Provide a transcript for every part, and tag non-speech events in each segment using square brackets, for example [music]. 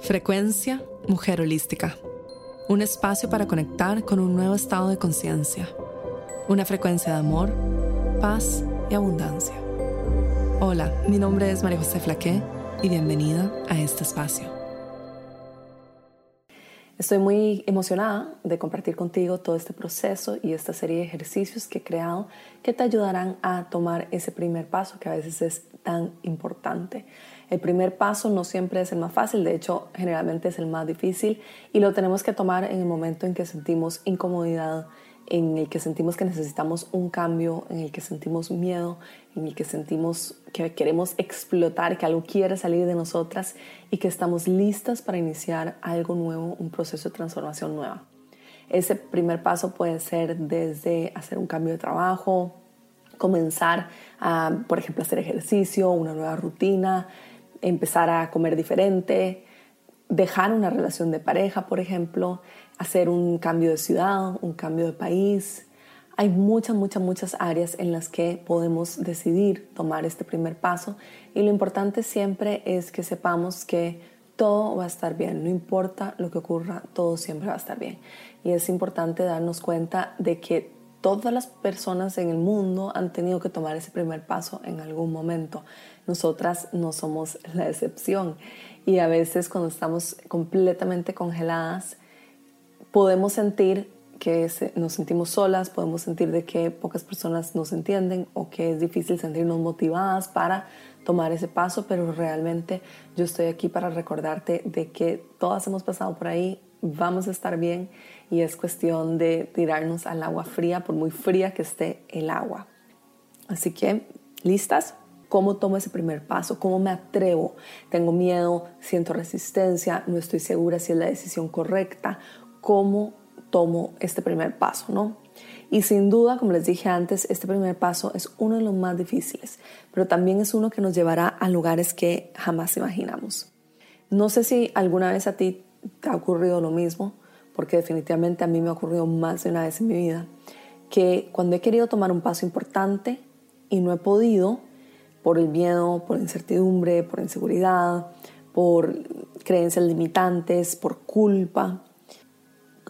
Frecuencia Mujer Holística. Un espacio para conectar con un nuevo estado de conciencia. Una frecuencia de amor, paz y abundancia. Hola, mi nombre es María José Flaqué y bienvenida a este espacio. Estoy muy emocionada de compartir contigo todo este proceso y esta serie de ejercicios que he creado que te ayudarán a tomar ese primer paso que a veces es tan importante. El primer paso no siempre es el más fácil, de hecho generalmente es el más difícil y lo tenemos que tomar en el momento en que sentimos incomodidad, en el que sentimos que necesitamos un cambio, en el que sentimos miedo, en el que sentimos que queremos explotar, que algo quiere salir de nosotras y que estamos listas para iniciar algo nuevo, un proceso de transformación nueva. Ese primer paso puede ser desde hacer un cambio de trabajo, comenzar a, por ejemplo, hacer ejercicio, una nueva rutina, empezar a comer diferente, dejar una relación de pareja, por ejemplo, hacer un cambio de ciudad, un cambio de país. Hay muchas, muchas, muchas áreas en las que podemos decidir tomar este primer paso y lo importante siempre es que sepamos que todo va a estar bien, no importa lo que ocurra, todo siempre va a estar bien. Y es importante darnos cuenta de que todas las personas en el mundo han tenido que tomar ese primer paso en algún momento. Nosotras no somos [laughs] la excepción. Y a veces cuando estamos completamente congeladas, podemos sentir que nos sentimos solas, podemos sentir de que pocas personas nos entienden o que es difícil sentirnos motivadas para tomar ese paso, pero realmente yo estoy aquí para recordarte de que todas hemos pasado por ahí, vamos a estar bien y es cuestión de tirarnos al agua fría, por muy fría que esté el agua. Así que, ¿listas? ¿Cómo tomo ese primer paso? ¿Cómo me atrevo? Tengo miedo, siento resistencia, no estoy segura si es la decisión correcta. ¿Cómo tomo este primer paso? ¿no? Y sin duda, como les dije antes, este primer paso es uno de los más difíciles, pero también es uno que nos llevará a lugares que jamás imaginamos. No sé si alguna vez a ti ha ocurrido lo mismo, porque definitivamente a mí me ha ocurrido más de una vez en mi vida, que cuando he querido tomar un paso importante y no he podido, por el miedo, por incertidumbre, por inseguridad, por creencias limitantes, por culpa,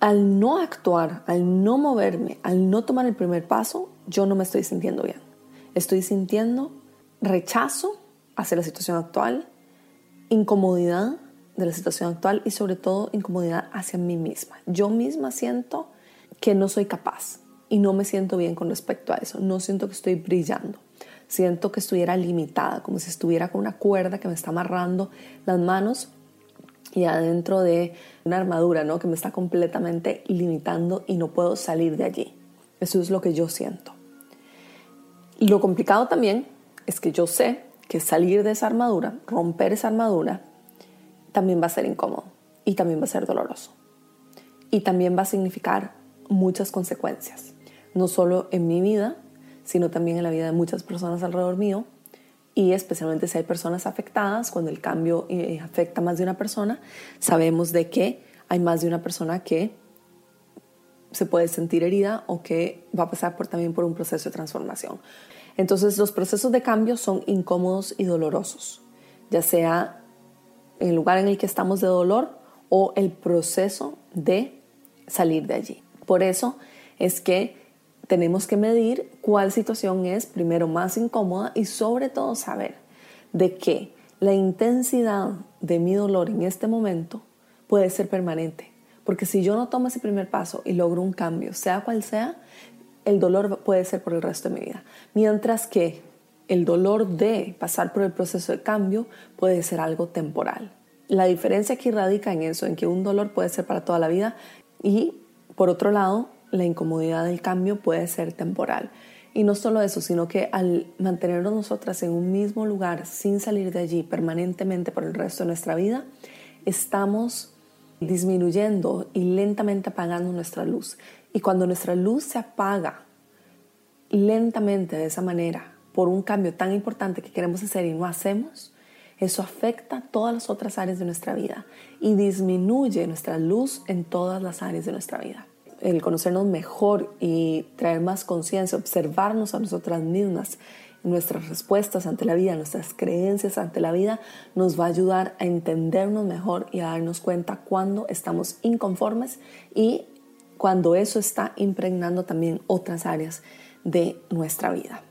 al no actuar, al no moverme, al no tomar el primer paso, yo no me estoy sintiendo bien. Estoy sintiendo rechazo hacia la situación actual, incomodidad de la situación actual y sobre todo incomodidad hacia mí misma. Yo misma siento que no soy capaz y no me siento bien con respecto a eso. No siento que estoy brillando. Siento que estuviera limitada, como si estuviera con una cuerda que me está amarrando las manos y adentro de una armadura, ¿no? Que me está completamente limitando y no puedo salir de allí. Eso es lo que yo siento. Lo complicado también es que yo sé que salir de esa armadura, romper esa armadura, también va a ser incómodo y también va a ser doloroso. Y también va a significar muchas consecuencias, no solo en mi vida, sino también en la vida de muchas personas alrededor mío y especialmente si hay personas afectadas, cuando el cambio eh, afecta a más de una persona, sabemos de que hay más de una persona que se puede sentir herida o que va a pasar por, también por un proceso de transformación. Entonces los procesos de cambio son incómodos y dolorosos, ya sea el lugar en el que estamos de dolor o el proceso de salir de allí. Por eso es que tenemos que medir cuál situación es primero más incómoda y sobre todo saber de que la intensidad de mi dolor en este momento puede ser permanente. Porque si yo no tomo ese primer paso y logro un cambio, sea cual sea, el dolor puede ser por el resto de mi vida. Mientras que el dolor de pasar por el proceso de cambio puede ser algo temporal. La diferencia aquí radica en eso, en que un dolor puede ser para toda la vida y por otro lado, la incomodidad del cambio puede ser temporal. Y no solo eso, sino que al mantenernos nosotras en un mismo lugar sin salir de allí permanentemente por el resto de nuestra vida, estamos disminuyendo y lentamente apagando nuestra luz. Y cuando nuestra luz se apaga lentamente de esa manera, por un cambio tan importante que queremos hacer y no hacemos, eso afecta todas las otras áreas de nuestra vida y disminuye nuestra luz en todas las áreas de nuestra vida. El conocernos mejor y traer más conciencia, observarnos a nosotras mismas nuestras respuestas ante la vida, nuestras creencias ante la vida, nos va a ayudar a entendernos mejor y a darnos cuenta cuando estamos inconformes y cuando eso está impregnando también otras áreas de nuestra vida.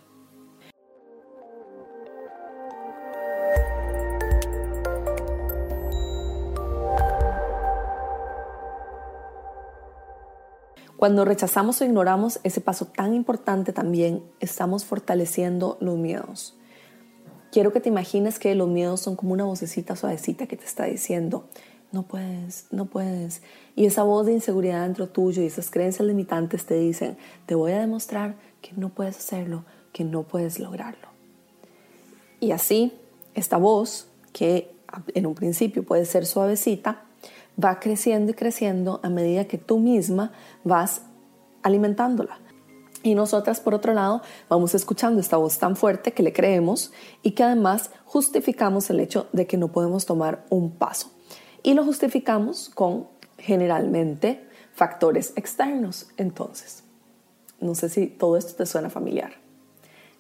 Cuando rechazamos o ignoramos ese paso tan importante también, estamos fortaleciendo los miedos. Quiero que te imagines que los miedos son como una vocecita suavecita que te está diciendo, no puedes, no puedes. Y esa voz de inseguridad dentro tuyo y esas creencias limitantes te dicen, te voy a demostrar que no puedes hacerlo, que no puedes lograrlo. Y así, esta voz, que en un principio puede ser suavecita, va creciendo y creciendo a medida que tú misma vas alimentándola. Y nosotras, por otro lado, vamos escuchando esta voz tan fuerte que le creemos y que además justificamos el hecho de que no podemos tomar un paso. Y lo justificamos con generalmente factores externos. Entonces, no sé si todo esto te suena familiar.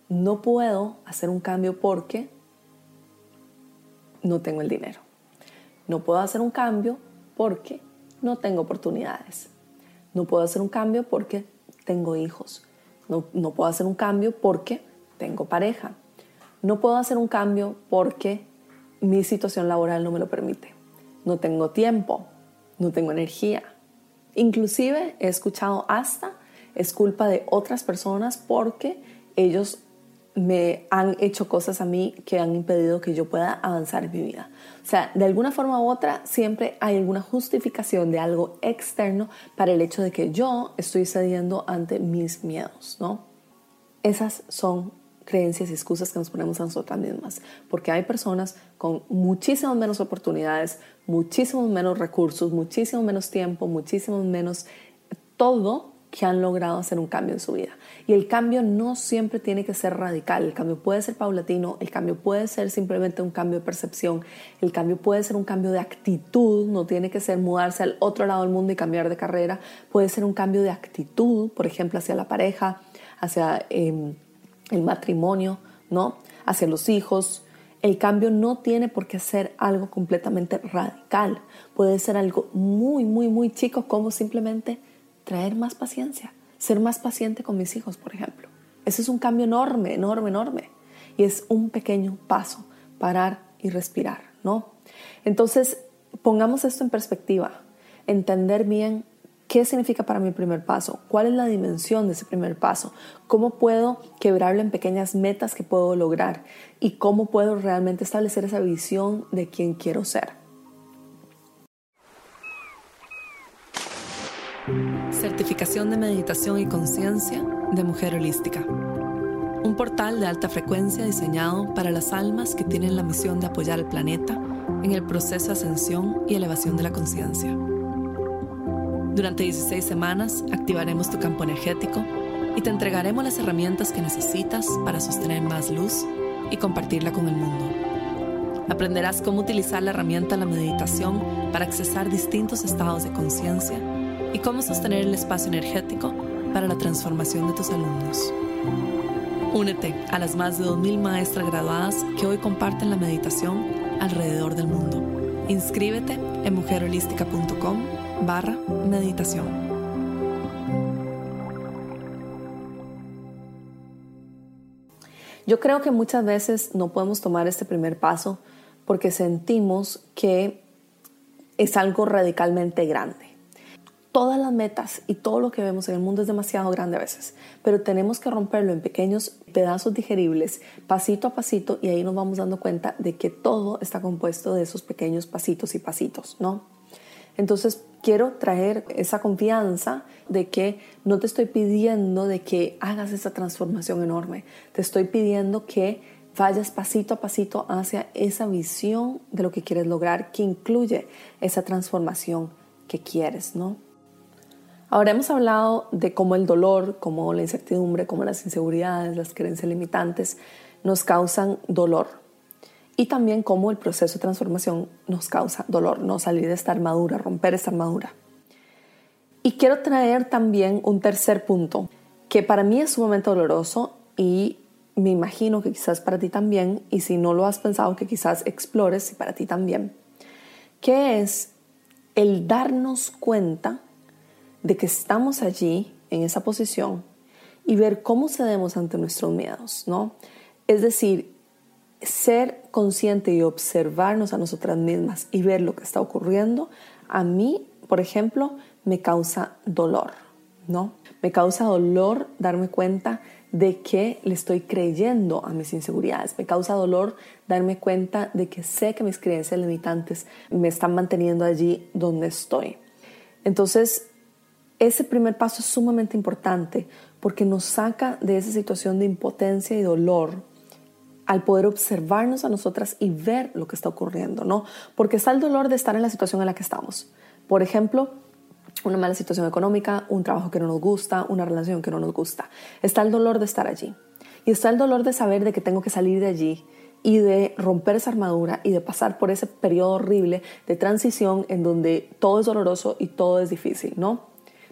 No puedo hacer un cambio porque no tengo el dinero. No puedo hacer un cambio porque no tengo oportunidades. No puedo hacer un cambio porque tengo hijos. No, no puedo hacer un cambio porque tengo pareja. No puedo hacer un cambio porque mi situación laboral no me lo permite. No tengo tiempo, no tengo energía. Inclusive he escuchado hasta es culpa de otras personas porque ellos me han hecho cosas a mí que han impedido que yo pueda avanzar en mi vida. O sea, de alguna forma u otra, siempre hay alguna justificación de algo externo para el hecho de que yo estoy cediendo ante mis miedos, ¿no? Esas son creencias y excusas que nos ponemos a nosotras mismas, porque hay personas con muchísimas menos oportunidades, muchísimos menos recursos, muchísimo menos tiempo, muchísimo menos todo que han logrado hacer un cambio en su vida. Y el cambio no siempre tiene que ser radical, el cambio puede ser paulatino, el cambio puede ser simplemente un cambio de percepción, el cambio puede ser un cambio de actitud, no tiene que ser mudarse al otro lado del mundo y cambiar de carrera, puede ser un cambio de actitud, por ejemplo, hacia la pareja, hacia em, el matrimonio, ¿no? hacia los hijos. El cambio no tiene por qué ser algo completamente radical, puede ser algo muy, muy, muy chico como simplemente traer más paciencia, ser más paciente con mis hijos, por ejemplo. Ese es un cambio enorme, enorme, enorme. Y es un pequeño paso, parar y respirar, ¿no? Entonces, pongamos esto en perspectiva, entender bien qué significa para mi primer paso, cuál es la dimensión de ese primer paso, cómo puedo quebrarlo en pequeñas metas que puedo lograr y cómo puedo realmente establecer esa visión de quién quiero ser. Certificación de Meditación y Conciencia de Mujer Holística. Un portal de alta frecuencia diseñado para las almas que tienen la misión de apoyar al planeta en el proceso de ascensión y elevación de la conciencia. Durante 16 semanas activaremos tu campo energético y te entregaremos las herramientas que necesitas para sostener más luz y compartirla con el mundo. Aprenderás cómo utilizar la herramienta la meditación para accesar distintos estados de conciencia y cómo sostener el espacio energético para la transformación de tus alumnos. Únete a las más de 2.000 maestras graduadas que hoy comparten la meditación alrededor del mundo. Inscríbete en mujerholística.com barra meditación. Yo creo que muchas veces no podemos tomar este primer paso porque sentimos que es algo radicalmente grande todas las metas y todo lo que vemos en el mundo es demasiado grande a veces, pero tenemos que romperlo en pequeños pedazos digeribles, pasito a pasito, y ahí nos vamos dando cuenta de que todo está compuesto de esos pequeños pasitos y pasitos, ¿no? Entonces quiero traer esa confianza de que no te estoy pidiendo de que hagas esa transformación enorme, te estoy pidiendo que vayas pasito a pasito hacia esa visión de lo que quieres lograr que incluye esa transformación que quieres, ¿no? Ahora hemos hablado de cómo el dolor, cómo la incertidumbre, cómo las inseguridades, las creencias limitantes nos causan dolor. Y también cómo el proceso de transformación nos causa dolor, no salir de esta armadura, romper esta armadura. Y quiero traer también un tercer punto que para mí es sumamente doloroso y me imagino que quizás para ti también, y si no lo has pensado, que quizás explores y para ti también, que es el darnos cuenta de que estamos allí, en esa posición, y ver cómo cedemos ante nuestros miedos, ¿no? Es decir, ser consciente y observarnos a nosotras mismas y ver lo que está ocurriendo, a mí, por ejemplo, me causa dolor, ¿no? Me causa dolor darme cuenta de que le estoy creyendo a mis inseguridades. Me causa dolor darme cuenta de que sé que mis creencias limitantes me están manteniendo allí donde estoy. Entonces, ese primer paso es sumamente importante porque nos saca de esa situación de impotencia y dolor al poder observarnos a nosotras y ver lo que está ocurriendo, ¿no? Porque está el dolor de estar en la situación en la que estamos. Por ejemplo, una mala situación económica, un trabajo que no nos gusta, una relación que no nos gusta. Está el dolor de estar allí. Y está el dolor de saber de que tengo que salir de allí y de romper esa armadura y de pasar por ese periodo horrible de transición en donde todo es doloroso y todo es difícil, ¿no?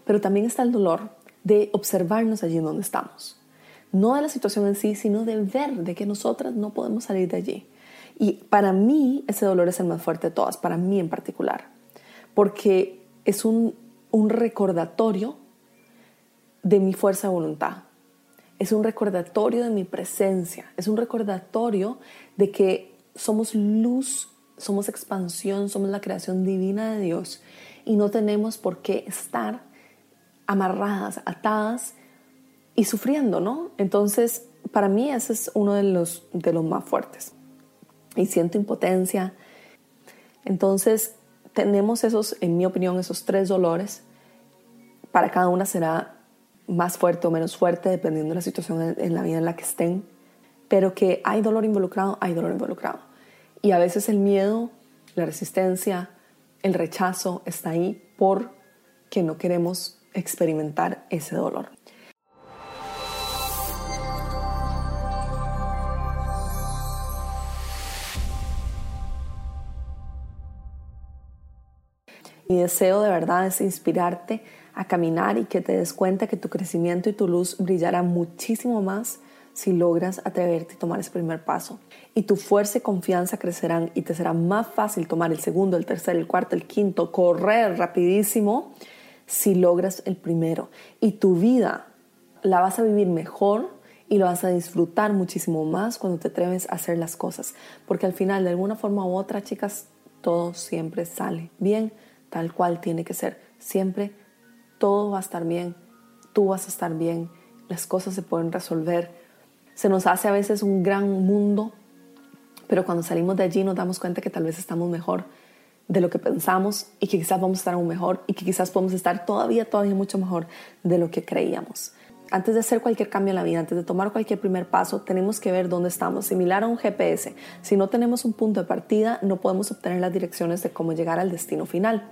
Pero también está el dolor de observarnos allí donde estamos. No de la situación en sí, sino de ver de que nosotras no podemos salir de allí. Y para mí ese dolor es el más fuerte de todas, para mí en particular, porque es un un recordatorio de mi fuerza de voluntad. Es un recordatorio de mi presencia. Es un recordatorio de que somos luz, somos expansión, somos la creación divina de Dios y no tenemos por qué estar amarradas, atadas y sufriendo, ¿no? Entonces, para mí ese es uno de los, de los más fuertes. Y siento impotencia. Entonces, tenemos esos, en mi opinión, esos tres dolores para cada una será más fuerte o menos fuerte dependiendo de la situación en, la vida en la que estén, pero que hay dolor involucrado, hay dolor involucrado. Y a veces el miedo, la resistencia, el rechazo está ahí porque no queremos experimentar ese dolor. Mi deseo de verdad es inspirarte a caminar y que te des cuenta que tu crecimiento y tu luz brillará muchísimo más si logras atreverte y tomar ese primer paso. Y tu fuerza y confianza crecerán y te será más fácil tomar el segundo, el tercer, el cuarto, el quinto, correr rapidísimo si logras el primero. Y tu vida la vas a vivir mejor y lo vas a disfrutar muchísimo más cuando te atreves a hacer las cosas. Porque al final, de alguna forma u otra, chicas, todo siempre sale bien, tal cual tiene que ser. Siempre todo va a estar bien, tú vas a estar bien, las cosas se pueden resolver. Se nos hace a veces un gran mundo, pero cuando salimos de allí nos damos cuenta que tal vez estamos mejor de lo que pensamos y que quizás vamos a estar aún mejor y que quizás podemos estar todavía, todavía mucho mejor de lo que creíamos. Antes de hacer cualquier cambio en la vida, antes de tomar cualquier primer paso, tenemos que ver dónde estamos, similar a un GPS. Si no tenemos un punto de partida, no podemos obtener las direcciones de cómo llegar al destino final.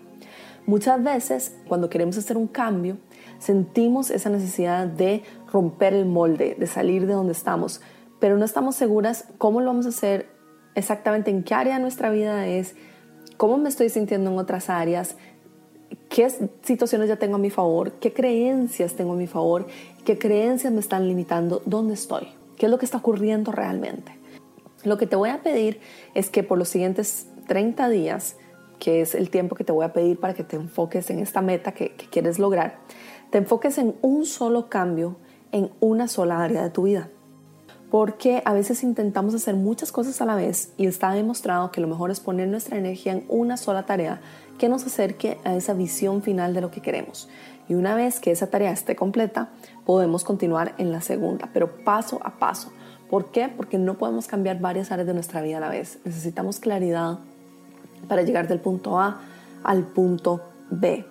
Muchas veces cuando queremos hacer un cambio, sentimos esa necesidad de romper el molde, de salir de donde estamos, pero no estamos seguras cómo lo vamos a hacer exactamente, en qué área de nuestra vida es, cómo me estoy sintiendo en otras áreas, qué situaciones ya tengo a mi favor, qué creencias tengo a mi favor, qué creencias me están limitando, dónde estoy, qué es lo que está ocurriendo realmente. Lo que te voy a pedir es que por los siguientes 30 días que es el tiempo que te voy a pedir para que te enfoques en esta meta que, quieres lograr, te enfoques en un solo cambio, en una sola área de tu vida. Porque a veces intentamos hacer muchas cosas a la vez y está demostrado que lo mejor es poner nuestra energía en una sola tarea que nos acerque a esa visión final de lo que queremos. Y una vez que esa tarea esté completa, podemos continuar en la segunda, pero paso a paso. ¿Por qué? Porque no podemos cambiar varias áreas de nuestra vida a la vez. Necesitamos claridad, para llegar del punto A al punto B.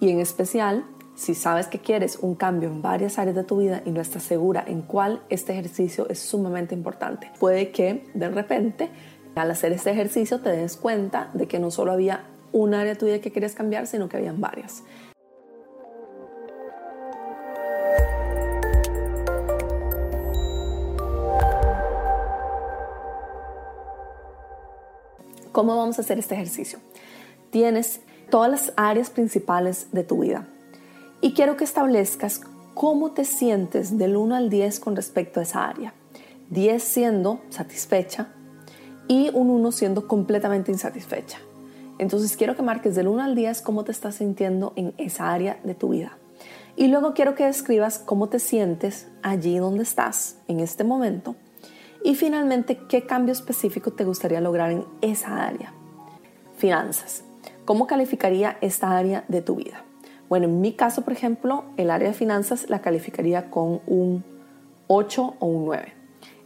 Y en especial, si sabes que quieres un cambio en varias áreas de tu vida y no estás segura en cuál, este ejercicio es sumamente importante. Puede que de repente al hacer este ejercicio te des cuenta de que no solo había un área de tu vida que querías cambiar, sino que habían varias. ¿Cómo vamos a hacer este ejercicio? Tienes todas las áreas principales de tu vida y quiero que establezcas cómo te sientes del 1 al 10 con respecto a esa área. 10 siendo satisfecha y un 1 siendo completamente insatisfecha. Entonces quiero que marques del 1 al 10 cómo te estás sintiendo en esa área de tu vida. Y luego quiero que describas cómo te sientes allí donde estás en este momento. Y finalmente, qué cambio específico te gustaría lograr en esa área. Finanzas. ¿Cómo calificaría esta área de tu vida? Bueno, en mi caso, por ejemplo, el área de finanzas la calificaría con un 8 o un 9.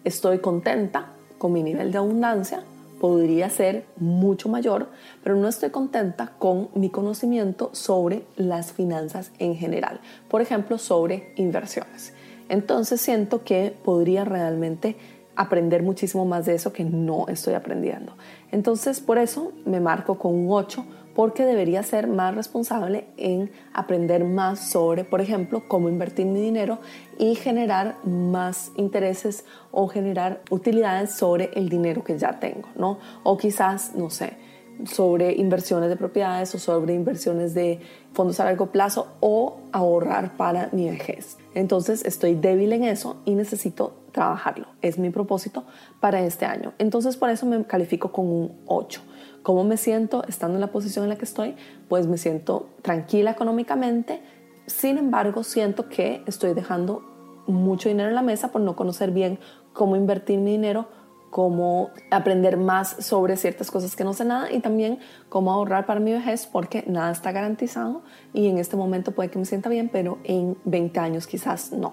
Estoy contenta con mi nivel de abundancia, podría ser mucho mayor, pero no estoy contenta con mi conocimiento sobre las finanzas en general, por ejemplo, sobre inversiones. Entonces siento que podría realmente aprender muchísimo más de eso que no estoy aprendiendo. Entonces, por eso me marco con un 8 porque debería ser más responsable en aprender más sobre, por ejemplo, cómo invertir mi dinero y generar más intereses o generar utilidades sobre el dinero que ya tengo, ¿no? O quizás, no sé, sobre inversiones de propiedades o sobre inversiones de fondos a largo plazo o ahorrar para mi vejez. Entonces estoy débil en eso y necesito trabajarlo. Es mi propósito para este año. Entonces por eso me califico con un 8. ¿Cómo me siento estando en la posición en la que estoy? Pues me siento tranquila económicamente, sin embargo siento que estoy dejando mucho dinero en la mesa por no conocer bien cómo invertir mi dinero, cómo aprender más sobre ciertas cosas que no sé nada y también cómo ahorrar para mi vejez porque nada está garantizado y en este momento puede que me sienta bien, pero en 20 años quizás no.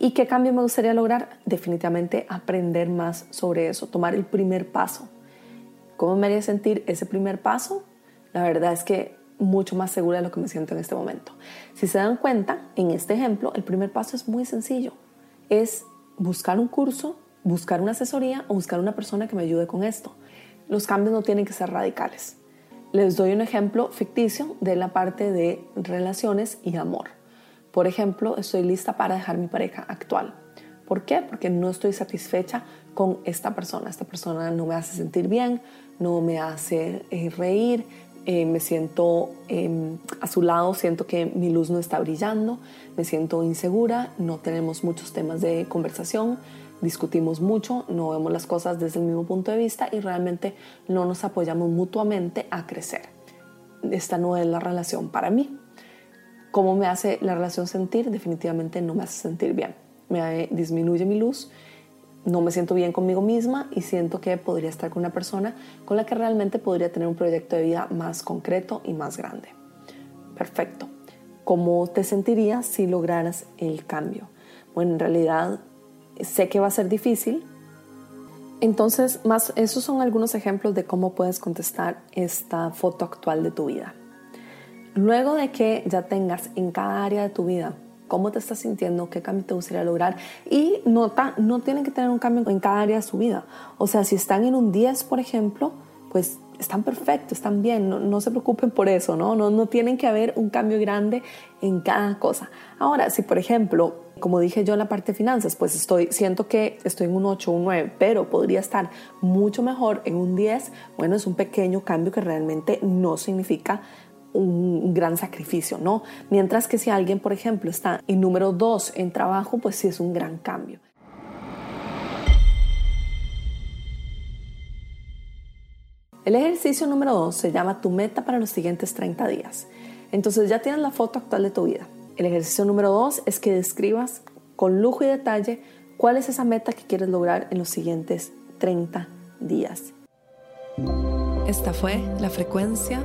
¿Y qué cambio me gustaría lograr? Definitivamente aprender más sobre eso, tomar el primer paso ¿Cómo me haría sentir ese primer paso? La verdad es que mucho más segura de lo que me siento en este momento. Si se dan cuenta, en este ejemplo, el primer paso es muy sencillo. Es buscar un curso, buscar una asesoría o buscar una persona que me ayude con esto. Los cambios no tienen que ser radicales. Les doy un ejemplo ficticio de la parte de relaciones y amor. Por ejemplo, estoy lista para dejar mi pareja actual. ¿Por qué? Porque no estoy satisfecha con esta persona. Esta persona no me hace sentir bien, no me hace eh, reír, eh, me siento em, a su lado, siento que mi luz no está brillando, me siento insegura, no tenemos muchos temas de conversación, discutimos mucho, no vemos las cosas desde el mismo punto de vista y realmente no nos apoyamos mutuamente a crecer. Esta no es la relación para mí. ¿Cómo me hace la relación sentir? Definitivamente no me hace sentir bien. Me disminuye mi luz no me siento bien conmigo misma y siento que podría estar con una persona con la que realmente podría tener un proyecto de vida más concreto y más grande. Perfecto. ¿Cómo te sentirías si lograras el cambio? Bueno, en realidad sé que va a ser difícil. Entonces, más, esos son algunos ejemplos de cómo puedes contestar esta foto actual de tu vida. Luego de que ya tengas en cada área de tu vida cómo te estás sintiendo, qué cambio te gustaría lograr. Y nota, no tienen que tener un cambio en cada área de su vida. O sea, si están en un 10, por ejemplo, pues están perfectos, están bien, no, se preocupen por eso, ¿no? ¿no? No tienen que haber un cambio grande en cada cosa. Ahora, si por ejemplo, como dije yo en la parte de finanzas, pues estoy, siento que estoy en un 8 o un 9, pero podría estar mucho mejor en un 10, bueno, es un pequeño cambio que realmente no significa un gran sacrificio, ¿no? Mientras que si alguien, por ejemplo, está en número dos en trabajo, pues sí es un gran cambio. El ejercicio número dos se llama tu meta para los siguientes 30 días. Entonces ya tienes la foto actual de tu vida. El ejercicio número dos es que describas con lujo y detalle cuál es esa meta que quieres lograr en los siguientes 30 días. Esta fue la frecuencia